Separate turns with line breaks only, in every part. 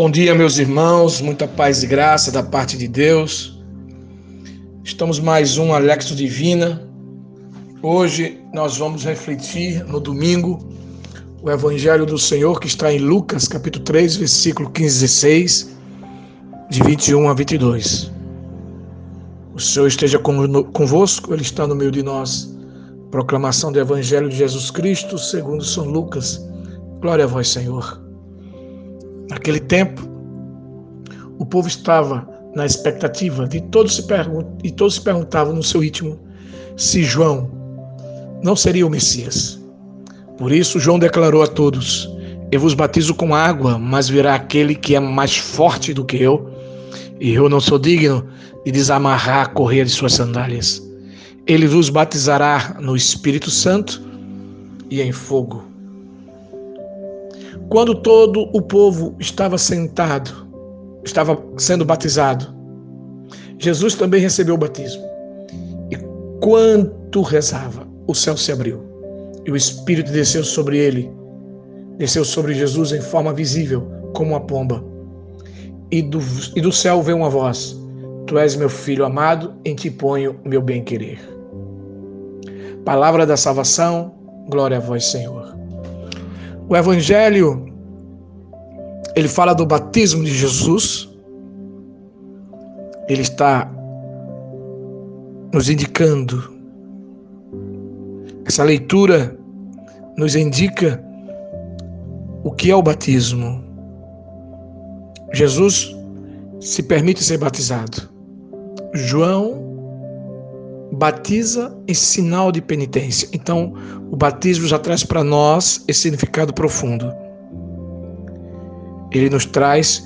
Bom dia, meus irmãos, muita paz e graça da parte de Deus. Estamos mais um Alexo Divina. Hoje nós vamos refletir no domingo o Evangelho do Senhor que está em Lucas, capítulo 3, versículo 15 e 16, de 21 a 22. O Senhor esteja convosco, Ele está no meio de nós. Proclamação do Evangelho de Jesus Cristo, segundo São Lucas. Glória a vós, Senhor. Naquele tempo, o povo estava na expectativa de todos se e todos se perguntavam no seu ritmo se João não seria o Messias. Por isso João declarou a todos: Eu vos batizo com água, mas virá aquele que é mais forte do que eu, e eu não sou digno de desamarrar a correia de suas sandálias. Ele vos batizará no Espírito Santo e em fogo. Quando todo o povo estava sentado, estava sendo batizado, Jesus também recebeu o batismo. E quanto rezava, o céu se abriu e o Espírito desceu sobre ele. Desceu sobre Jesus em forma visível, como uma pomba. E do, e do céu veio uma voz: Tu és meu filho amado, em ti ponho meu bem-querer. Palavra da salvação, glória a vós, Senhor. O Evangelho, ele fala do batismo de Jesus. Ele está nos indicando. Essa leitura nos indica o que é o batismo. Jesus se permite ser batizado. João batiza em sinal de penitência. Então, o batismo já traz para nós esse significado profundo. Ele nos traz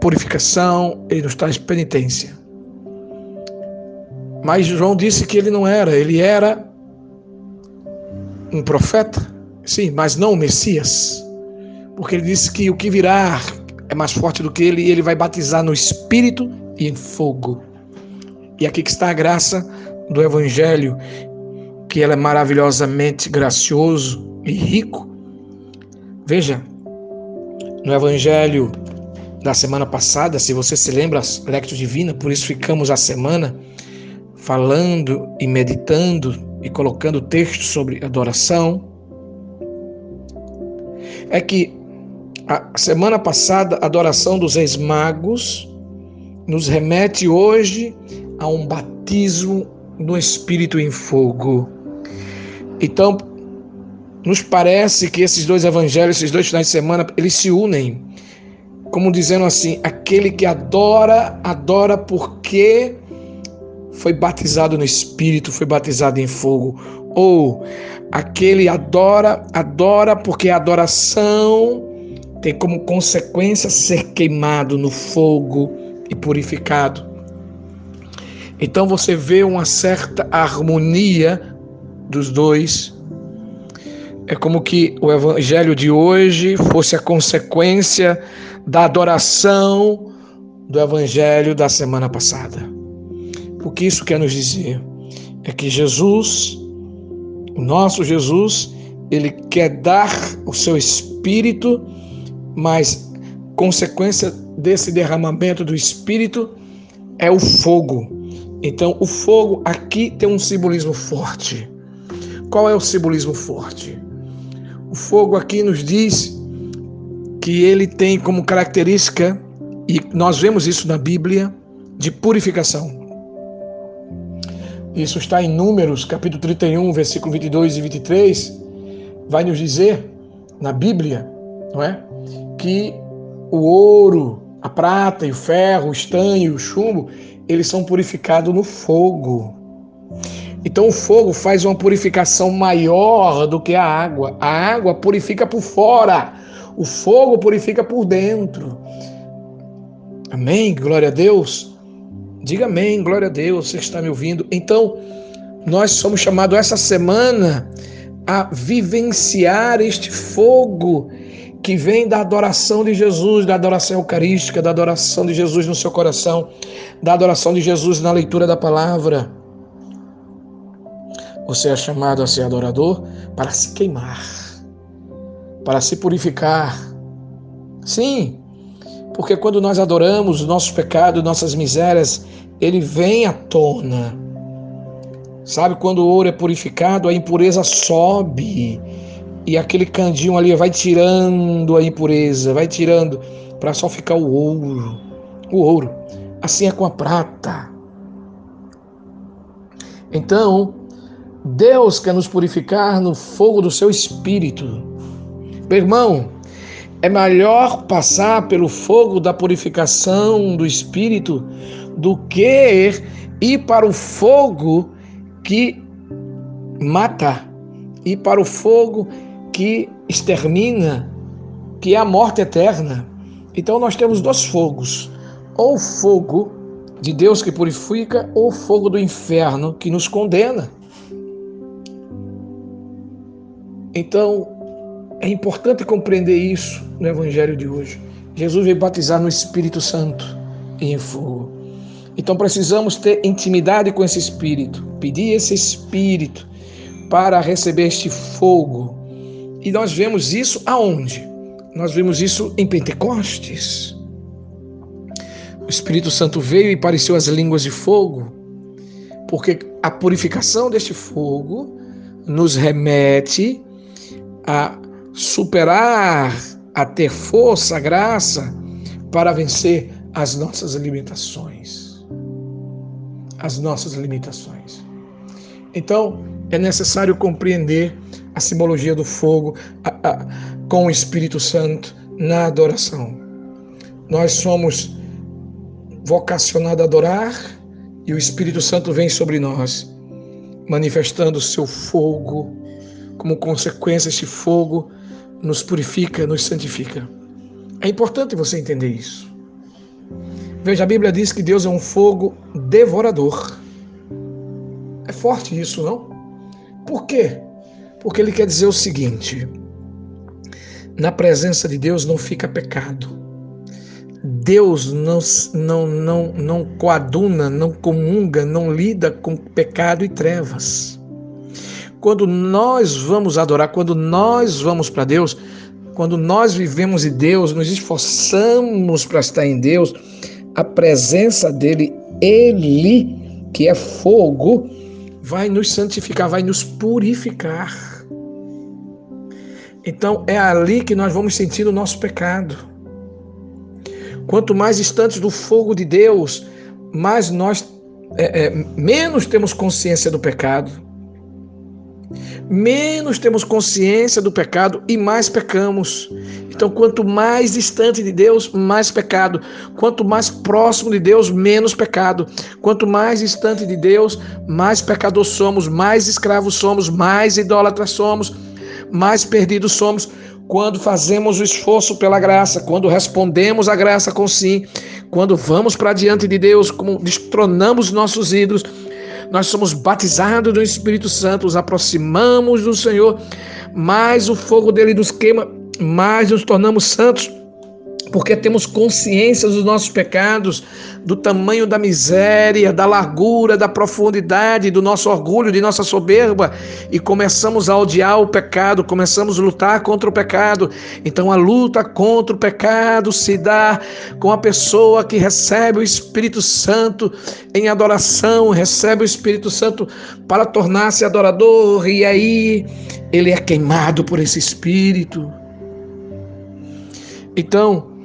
purificação, ele nos traz penitência. Mas João disse que ele não era, ele era um profeta, sim, mas não o Messias, porque ele disse que o que virá é mais forte do que ele e ele vai batizar no espírito e em fogo. E aqui que está a graça do Evangelho, que ela é maravilhosamente gracioso e rico. Veja, no Evangelho da semana passada, se você se lembra, Lectio Divina, por isso ficamos a semana falando e meditando e colocando textos sobre adoração. É que a semana passada, a adoração dos reis magos nos remete hoje a um batismo no Espírito em fogo. Então, nos parece que esses dois evangelhos, esses dois finais de semana, eles se unem, como dizendo assim: aquele que adora, adora porque foi batizado no Espírito, foi batizado em fogo. Ou aquele adora, adora porque a adoração tem como consequência ser queimado no fogo e purificado. Então você vê uma certa harmonia dos dois. É como que o evangelho de hoje fosse a consequência da adoração do evangelho da semana passada. O que isso quer nos dizer? É que Jesus, o nosso Jesus, ele quer dar o seu espírito, mas consequência desse derramamento do espírito é o fogo então, o fogo aqui tem um simbolismo forte. Qual é o simbolismo forte? O fogo aqui nos diz que ele tem como característica, e nós vemos isso na Bíblia, de purificação. Isso está em Números, capítulo 31, versículo 22 e 23, vai nos dizer na Bíblia, não é? Que o ouro, a prata e o ferro, o estanho, o chumbo, eles são purificados no fogo. Então o fogo faz uma purificação maior do que a água. A água purifica por fora, o fogo purifica por dentro. Amém? Glória a Deus. Diga amém, glória a Deus, você está me ouvindo. Então, nós somos chamados essa semana a vivenciar este fogo que vem da adoração de Jesus, da adoração eucarística, da adoração de Jesus no seu coração, da adoração de Jesus na leitura da palavra. Você é chamado a ser adorador para se queimar, para se purificar. Sim, Porque quando nós adoramos nossos pecados, nossas misérias, ele vem à tona. Sabe, quando o ouro é purificado, a impureza sobe. E aquele candinho ali vai tirando a impureza, vai tirando, para só ficar o ouro. O ouro. Assim é com a prata. Então, Deus quer nos purificar no fogo do seu espírito. Meu irmão, é melhor passar pelo fogo da purificação do espírito do que ir para o fogo que mata, ir para o fogo que extermina, que é a morte eterna. Então nós temos dois fogos: ou o fogo de Deus que purifica, ou o fogo do inferno que nos condena. Então, é importante compreender isso no Evangelho de hoje. Jesus veio batizar no Espírito Santo e em fogo. Então precisamos ter intimidade com esse Espírito, pedir esse Espírito para receber este fogo. E nós vemos isso aonde? Nós vemos isso em Pentecostes. O Espírito Santo veio e pareceu as línguas de fogo, porque a purificação deste fogo nos remete a superar, a ter força, graça para vencer as nossas limitações. As nossas limitações. Então, é necessário compreender a simbologia do fogo a, a, com o Espírito Santo na adoração. Nós somos vocacionados a adorar e o Espírito Santo vem sobre nós, manifestando o seu fogo. Como consequência, este fogo nos purifica, nos santifica. É importante você entender isso. Veja, a Bíblia diz que Deus é um fogo devorador. É forte isso, não? Por quê? Porque ele quer dizer o seguinte: na presença de Deus não fica pecado. Deus não, não, não, não coaduna, não comunga, não lida com pecado e trevas. Quando nós vamos adorar, quando nós vamos para Deus, quando nós vivemos em Deus, nos esforçamos para estar em Deus, a presença dele, ele, que é fogo, vai nos santificar, vai nos purificar. Então é ali que nós vamos sentir o nosso pecado. Quanto mais distantes do fogo de Deus, mais nós é, é, menos temos consciência do pecado menos temos consciência do pecado e mais pecamos. Então, quanto mais distante de Deus, mais pecado. Quanto mais próximo de Deus, menos pecado. Quanto mais distante de Deus, mais pecador somos, mais escravos somos, mais idólatras somos, mais perdidos somos. Quando fazemos o esforço pela graça, quando respondemos a graça com sim, quando vamos para diante de Deus, como destronamos nossos ídolos, nós somos batizados do Espírito Santo, nos aproximamos do Senhor, mais o fogo dele nos queima, mais nos tornamos santos porque temos consciência dos nossos pecados, do tamanho da miséria, da largura, da profundidade, do nosso orgulho, de nossa soberba, e começamos a odiar o pecado, começamos a lutar contra o pecado. Então a luta contra o pecado se dá com a pessoa que recebe o Espírito Santo em adoração, recebe o Espírito Santo para tornar-se adorador, e aí ele é queimado por esse Espírito. Então,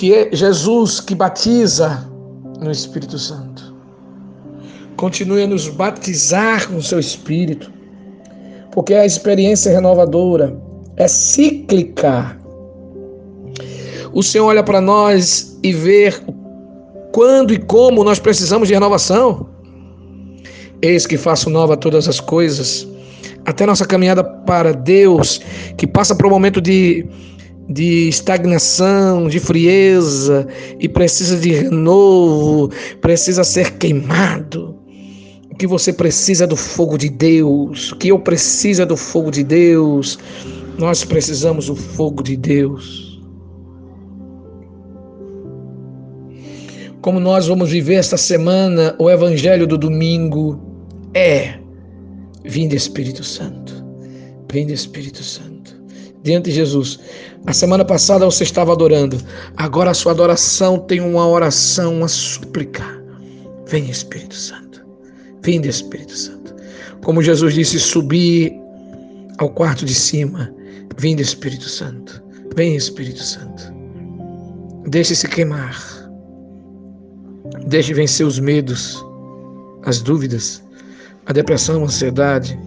que é Jesus que batiza no Espírito Santo. Continue a nos batizar com seu Espírito, porque a experiência renovadora é cíclica. O Senhor olha para nós e vê quando e como nós precisamos de renovação. Eis que faço nova todas as coisas. Até nossa caminhada para Deus, que passa por um momento de de estagnação, de frieza e precisa de renovo, precisa ser queimado. O que você precisa é do fogo de Deus, o que eu preciso é do fogo de Deus. Nós precisamos do fogo de Deus. Como nós vamos viver esta semana o evangelho do domingo é: vinde Espírito Santo, vinde Espírito Santo. Diante de Jesus. A semana passada você estava adorando. Agora a sua adoração tem uma oração, uma súplica. Vem Espírito Santo. Vem Espírito Santo. Como Jesus disse, subir ao quarto de cima. Vem Espírito Santo. Vem Espírito Santo. Deixe-se queimar. Deixe vencer os medos, as dúvidas, a depressão, a ansiedade.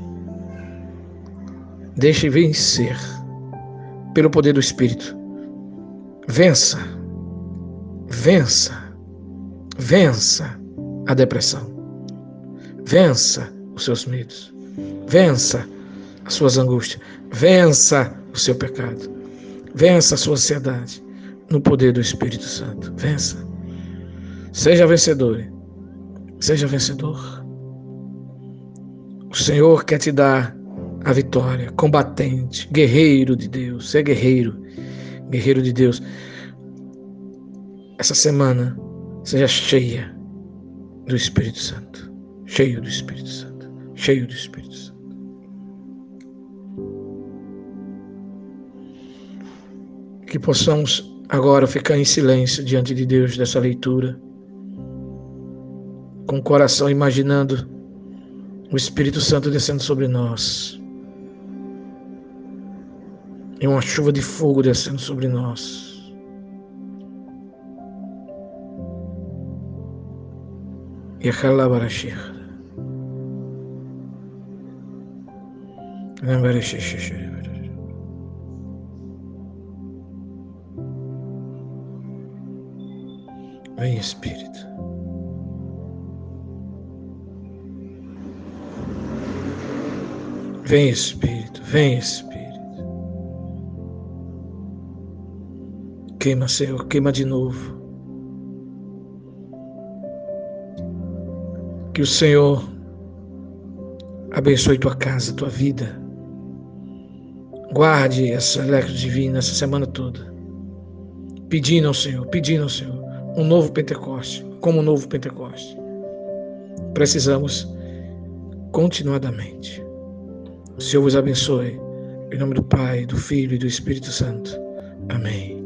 Deixe vencer pelo poder do Espírito. Vença, vença, vença a depressão. Vença os seus medos. Vença as suas angústias. Vença o seu pecado. Vença a sua ansiedade no poder do Espírito Santo. Vença. Seja vencedor. Seja vencedor. O Senhor quer te dar a vitória, combatente, guerreiro de Deus. Você é guerreiro, guerreiro de Deus. Essa semana seja cheia do Espírito Santo, cheio do Espírito Santo, cheio do Espírito Santo. Que possamos agora ficar em silêncio diante de Deus dessa leitura, com o coração imaginando o Espírito Santo descendo sobre nós e uma chuva de fogo descendo sobre nós. E a calabarachir. Vem Espírito. Vem Espírito, vem Espírito. Queima, Senhor, queima de novo. Que o Senhor abençoe tua casa, tua vida. Guarde essa electro divina essa semana toda. Pedindo ao Senhor, pedindo ao Senhor um novo Pentecoste, como um novo Pentecoste. Precisamos continuadamente. O Senhor vos abençoe. Em nome do Pai, do Filho e do Espírito Santo. Amém.